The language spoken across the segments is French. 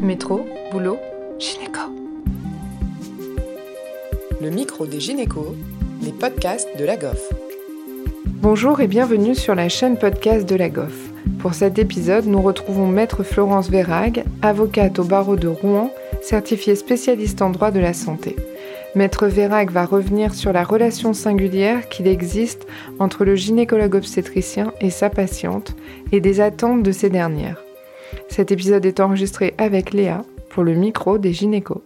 Métro, boulot, gynéco. Le micro des gynécos, les podcasts de la GOF. Bonjour et bienvenue sur la chaîne podcast de la GOF. Pour cet épisode, nous retrouvons Maître Florence Vérag, avocate au barreau de Rouen, certifiée spécialiste en droit de la santé. Maître Vérag va revenir sur la relation singulière qu'il existe entre le gynécologue obstétricien et sa patiente et des attentes de ces dernières. Cet épisode est enregistré avec Léa pour le micro des gynécos.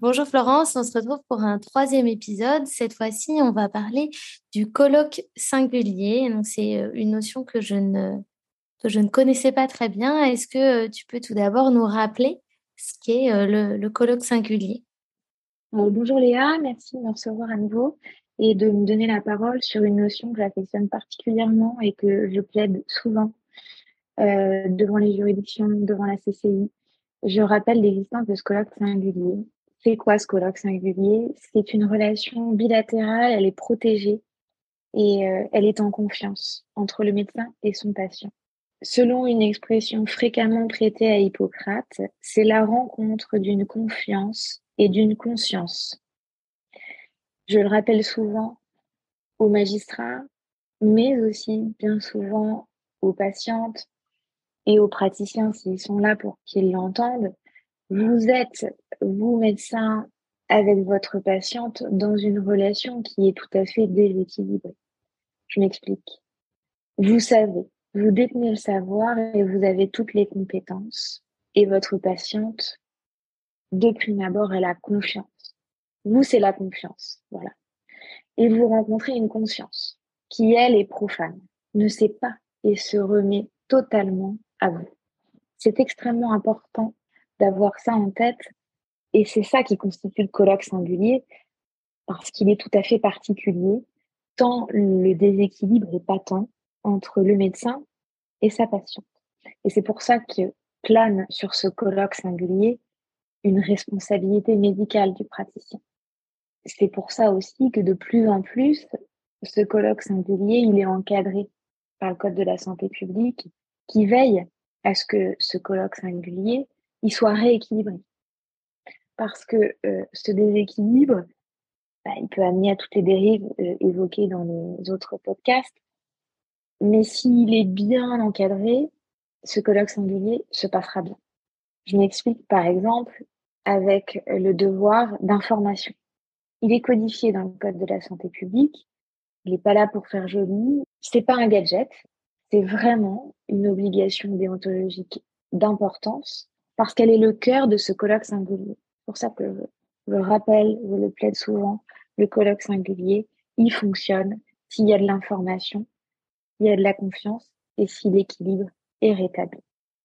Bonjour Florence, on se retrouve pour un troisième épisode. Cette fois-ci, on va parler du colloque singulier. Donc, c'est euh, une notion que je ne, que je ne connaissais pas très bien. Est-ce que euh, tu peux tout d'abord nous rappeler ce qu'est euh, le, le colloque singulier? Bonjour Léa, merci de me recevoir à nouveau et de me donner la parole sur une notion que j'affectionne particulièrement et que je plaide souvent devant les juridictions, devant la CCI. Je rappelle l'existence de ce colloque singulier. C'est quoi ce colloque singulier C'est une relation bilatérale, elle est protégée et euh, elle est en confiance entre le médecin et son patient. Selon une expression fréquemment prêtée à Hippocrate, c'est la rencontre d'une confiance et d'une conscience. Je le rappelle souvent aux magistrats, mais aussi bien souvent aux patientes, et aux praticiens s'ils sont là pour qu'ils l'entendent, vous êtes, vous médecin, avec votre patiente dans une relation qui est tout à fait déséquilibrée. Je m'explique. Vous savez, vous détenez le savoir et vous avez toutes les compétences. Et votre patiente, de prime abord, elle a confiance. Vous, c'est la confiance. Voilà. Et vous rencontrez une conscience qui, elle, est profane, ne sait pas et se remet totalement vous. C'est extrêmement important d'avoir ça en tête et c'est ça qui constitue le colloque singulier parce qu'il est tout à fait particulier tant le déséquilibre est patent entre le médecin et sa patiente. Et c'est pour ça que plane sur ce colloque singulier une responsabilité médicale du praticien. C'est pour ça aussi que de plus en plus, ce colloque singulier, il est encadré par le Code de la santé publique qui veille à ce que ce colloque singulier il soit rééquilibré. Parce que euh, ce déséquilibre, bah, il peut amener à toutes les dérives euh, évoquées dans les autres podcasts. Mais s'il est bien encadré, ce colloque singulier se passera bien. Je m'explique par exemple avec le devoir d'information. Il est codifié dans le Code de la santé publique. Il n'est pas là pour faire joli. C'est pas un gadget c'est vraiment une obligation déontologique d'importance parce qu'elle est le cœur de ce colloque singulier. C'est pour ça que je le rappelle, je le plaide souvent, le colloque singulier, il fonctionne s'il y a de l'information, il y a de la confiance et si l'équilibre est rétabli.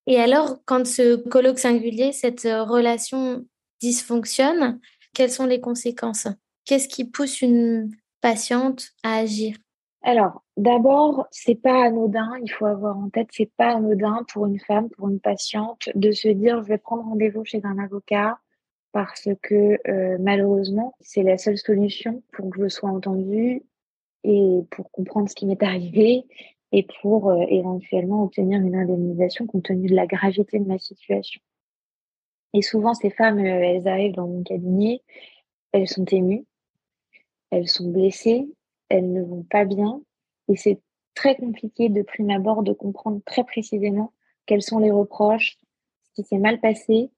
Et alors, quand ce colloque singulier, cette relation dysfonctionne, quelles sont les conséquences? Qu'est-ce qui pousse une patiente à agir? Alors, d'abord, c'est pas anodin. Il faut avoir en tête, c'est pas anodin pour une femme, pour une patiente, de se dire je vais prendre rendez-vous chez un avocat parce que euh, malheureusement, c'est la seule solution pour que je sois entendue et pour comprendre ce qui m'est arrivé et pour euh, éventuellement obtenir une indemnisation compte tenu de la gravité de ma situation. Et souvent, ces femmes, euh, elles arrivent dans mon cabinet, elles sont émues, elles sont blessées, elles ne vont pas bien et c'est très compliqué de prime abord de comprendre très précisément quels sont les reproches, ce qui s'est mal passé,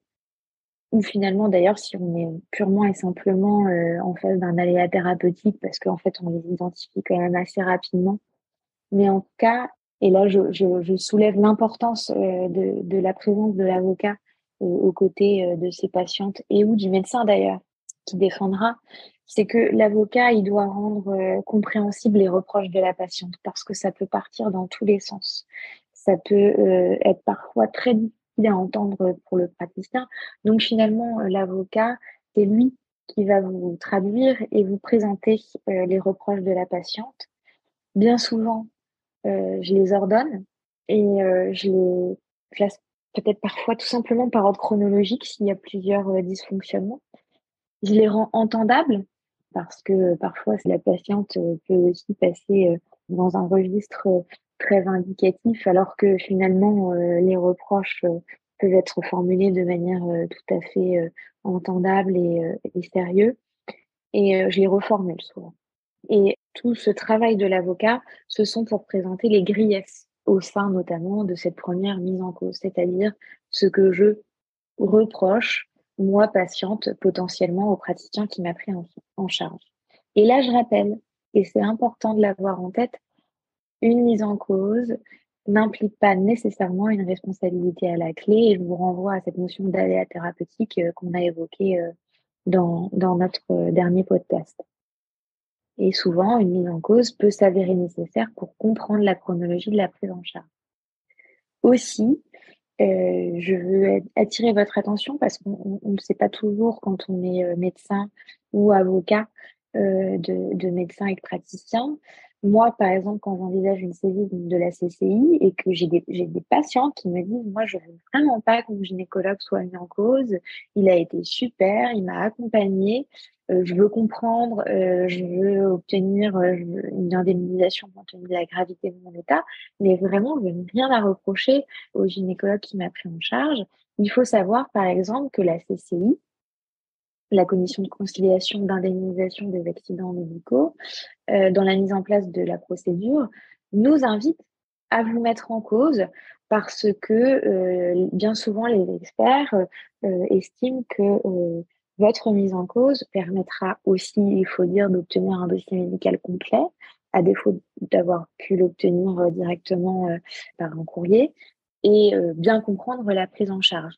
ou finalement d'ailleurs si on est purement et simplement euh, en face d'un aléa thérapeutique parce qu'en fait on les identifie quand même assez rapidement. Mais en tout cas, et là je, soulève l'importance euh, de, de, la présence de l'avocat euh, aux côtés de ses patientes et ou du médecin d'ailleurs qui défendra, c'est que l'avocat, il doit rendre euh, compréhensible les reproches de la patiente parce que ça peut partir dans tous les sens. Ça peut euh, être parfois très difficile à entendre pour le praticien. Donc finalement, euh, l'avocat, c'est lui qui va vous traduire et vous présenter les reproches de la patiente. Bien souvent, je les ordonne et je les classe peut-être parfois tout simplement par ordre chronologique s'il y a plusieurs dysfonctionnements. Je les rends entendables parce que parfois la patiente euh, peut aussi passer euh, dans un registre euh, très indicatif alors que finalement les reproches peuvent être formulées de manière tout à fait entendable et, et sérieux. Et je les reformule souvent. Et tout ce travail de l'avocat, ce sont pour présenter les griefs au sein notamment de cette première mise en cause, c'est-à-dire ce que je reproche, moi patiente, potentiellement au praticien qui m'a pris en, charge. Et là, je rappelle, et c'est important de l'avoir en tête, une mise en cause n'implique pas nécessairement une responsabilité à la clé et je vous renvoie à cette notion d'aléa thérapeutique euh, qu'on a évoquée euh, dans, dans notre euh, dernier podcast. Et souvent, une mise en cause peut s'avérer nécessaire pour comprendre la chronologie de la prise en charge. Aussi, euh, je veux attirer votre attention parce qu'on ne sait pas toujours quand on est euh, médecin ou avocat euh, de, de médecin et de praticien moi, par exemple, quand j'envisage une saisie de la CCI et que j'ai des, des patients qui me disent, moi, je veux vraiment pas que mon gynécologue soit mis en cause. Il a été super, il m'a accompagné. Euh, je veux comprendre, euh, je veux obtenir euh, une indemnisation compte tenu de la gravité de mon état, mais vraiment, je n'ai rien à reprocher au gynécologue qui m'a pris en charge. Il faut savoir, par exemple, que la CCI, la commission de conciliation d'indemnisation des accidents médicaux, euh, dans la mise en place de la procédure, nous invite à vous mettre en cause parce que euh, bien souvent les experts euh, estiment que votre mise en cause permettra aussi, il faut dire, d'obtenir un dossier médical complet, à défaut d'avoir pu l'obtenir directement par un courrier, et bien comprendre la prise en charge.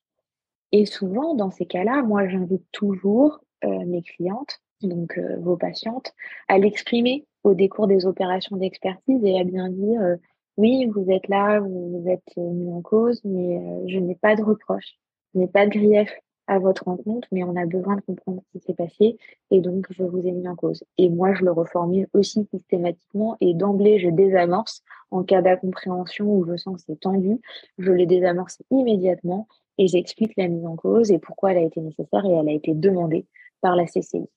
Et souvent, dans ces cas-là, moi, j'invite toujours euh, mes clientes, donc euh, vos patientes, à l'exprimer au décours des opérations d'expertise et à bien dire euh, oui, vous êtes là, vous, êtes mis en cause, mais je n'ai pas de reproche, je n'ai pas de grief à votre rencontre, mais on a besoin de comprendre ce qui s'est passé et donc je vous ai mis en cause. Et moi, je le reformule aussi systématiquement et d'emblée, je désamorce en cas d'incompréhension où je sens que c'est tendu, je le désamorce immédiatement et j'explique la mise en cause et pourquoi elle a été nécessaire et elle a été demandée par la CCI.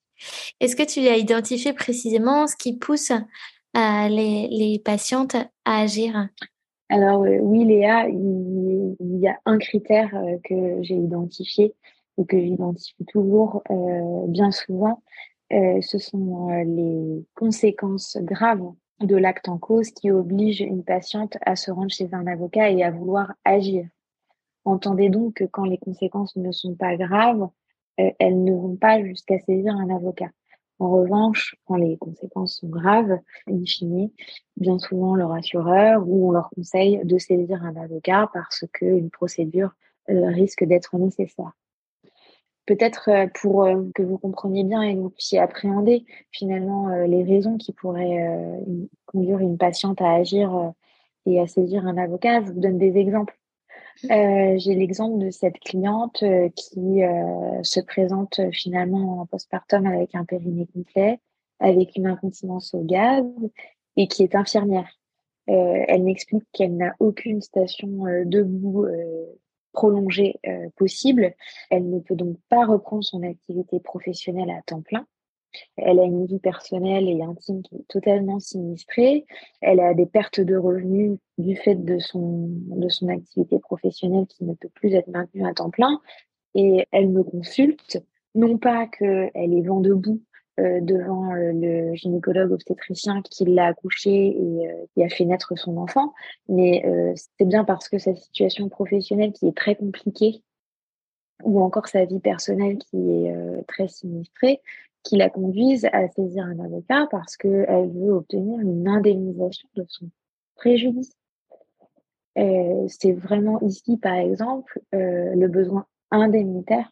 Est-ce que tu as identifié précisément ce qui pousse euh, les, patientes à agir? Alors euh, oui, Léa, il, y a un critère euh, que j'ai identifié ou que j'identifie toujours bien souvent, ce sont les conséquences graves de l'acte en cause qui obligent une patiente à se rendre chez un avocat et à vouloir agir. Entendez donc que quand les conséquences ne sont pas graves, euh, elles ne vont pas jusqu'à saisir un avocat. En revanche, quand les conséquences sont graves, in bien souvent leur assureur ou on leur conseille de saisir un avocat parce qu'une procédure euh, risque d'être nécessaire. Peut-être euh, pour que vous compreniez bien et que vous puissiez appréhender finalement les raisons qui pourraient conduire une patiente à agir et à saisir un avocat, je vous donne des exemples. Euh, j'ai l'exemple de cette cliente euh, qui euh, se présente finalement en postpartum avec un périnée complet, avec une incontinence au gaz et qui est infirmière. elle m'explique qu'elle n'a aucune station debout prolongée possible. Elle ne peut donc pas reprendre son activité professionnelle à temps plein. Elle a une vie personnelle et intime qui est totalement sinistrée. Elle a des pertes de revenus du fait de son, de son activité professionnelle qui ne peut plus être maintenue à temps plein. Et elle me consulte, non pas qu'elle est vent debout euh, devant euh, le gynécologue obstétricien qui l'a accouché et euh, qui a fait naître son enfant, mais c'est bien parce que sa situation professionnelle qui est très compliquée ou encore sa vie personnelle qui est très sinistrée, qui la conduisent à saisir un avocat parce qu'elle veut obtenir une indemnisation de son préjudice. Euh, c'est vraiment ici, par exemple, euh, le besoin indemnitaire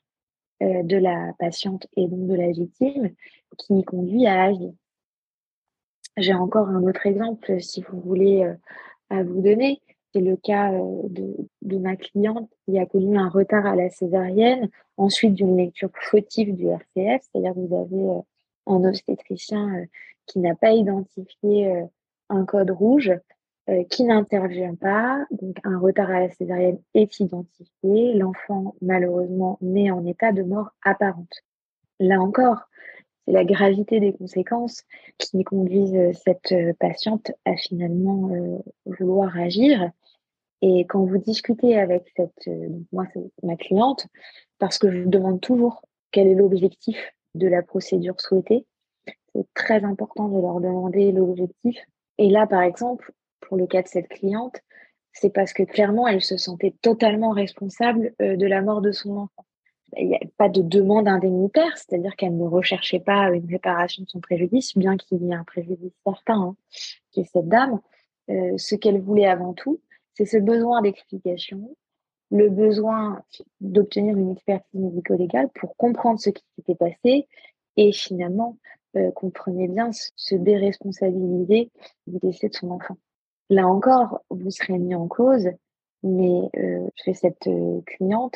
euh, de la patiente et donc de la victime qui conduit à agir. J'ai encore un autre exemple, si vous voulez, à vous donner. C'est le cas de, de, ma cliente qui a connu un retard à la césarienne, ensuite d'une lecture fautive du RCF, c'est-à-dire vous avez un obstétricien qui n'a pas identifié un code rouge, qui n'intervient pas, donc un retard à la césarienne est identifié, l'enfant malheureusement naît en état de mort apparente. Là encore, la gravité des conséquences qui conduisent cette patiente à finalement vouloir agir Et quand vous discutez avec cette, euh, moi, ma cliente, parce que je vous demande toujours quel est l'objectif de la procédure souhaitée, c'est très important de leur demander l'objectif. Et là, par exemple, pour le cas de cette cliente, c'est parce que clairement, elle se sentait totalement responsable euh, de la mort de son enfant. Il n'y a pas de demande indemnitaire, c'est-à-dire qu'elle ne recherchait pas une réparation de son préjudice, bien qu'il y ait un préjudice certain hein, chez cette dame. Euh, ce qu'elle voulait avant tout, c'est ce besoin d'explication, le besoin d'obtenir une expertise médico-légale pour comprendre ce qui s'était passé et finalement euh, comprenez bien se déresponsabiliser du décès de son enfant. Là encore, vous serez mis en cause, mais euh, chez cette euh, cliente,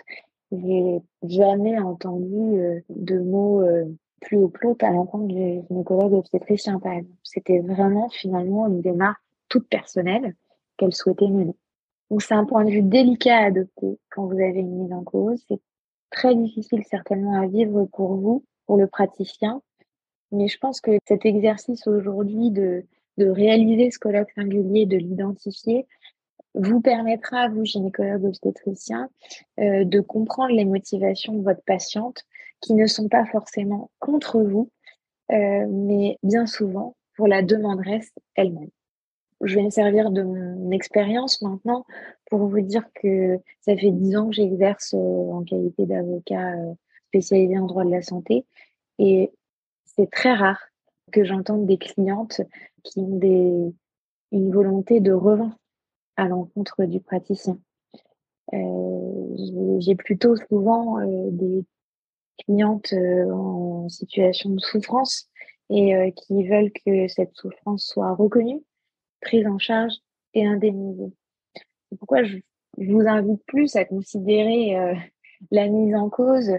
j'ai jamais entendu euh, de mots euh, plus haut plot à l'encontre du gynécologue obstétricien, par exemple. C'était vraiment finalement une démarche toute personnelle qu'elle souhaitait mener. Donc c'est un point de vue délicat à adopter quand vous avez une mise en cause. C'est très difficile certainement à vivre pour vous, pour le praticien. Mais je pense que cet exercice aujourd'hui de, de réaliser ce colloque singulier, de l'identifier, vous permettra, vous, gynécologue obstétricien, euh, de comprendre les motivations de votre patiente qui ne sont pas forcément contre vous, euh, mais bien souvent pour la demanderesse elle-même. Je vais me servir de mon expérience maintenant pour vous dire que ça fait dix ans que j'exerce euh, en qualité d'avocat euh, spécialisé en droit de la santé. Et c'est très rare que j'entende des clientes qui ont des, une volonté de revanche à l'encontre du praticien. Euh, J'ai plutôt souvent euh, des clientes euh, en situation de souffrance et qui veulent que cette souffrance soit reconnue prise en charge et indemnisée. C'est pourquoi je, vous invite plus à considérer euh, la mise en cause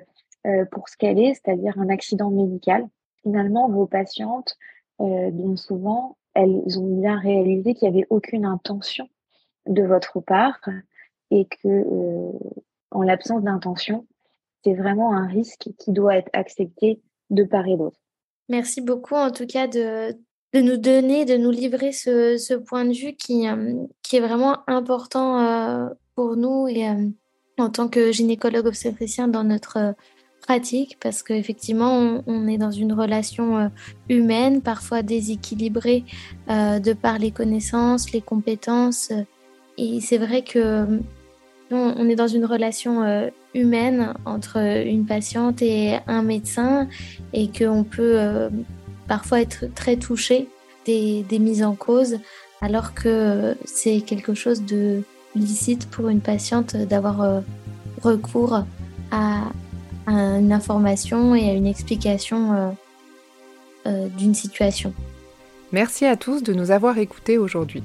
euh, pour ce qu'elle est, c'est-à-dire un accident médical. Finalement, vos patientes, euh, bien souvent, elles ont bien réalisé qu'il n'y avait aucune intention de votre part et que, en l'absence d'intention, c'est vraiment un risque qui doit être accepté de part et d'autre. Merci beaucoup en tout cas de, de nous donner, de nous livrer ce, ce point de vue qui, euh, qui est vraiment important euh, pour nous et euh, en tant que gynécologue obstétricien dans notre pratique parce qu'effectivement on, on, est dans une relation humaine, parfois déséquilibrée de par les connaissances, les compétences et c'est vrai que on, on, est dans une relation humaine entre une patiente et un médecin et qu'on peut parfois être très touché des, des mises en cause, alors que c'est quelque chose de licite pour une patiente d'avoir euh, recours à, une information et à une explication euh, euh, d'une situation. Merci à tous de nous avoir écoutés aujourd'hui.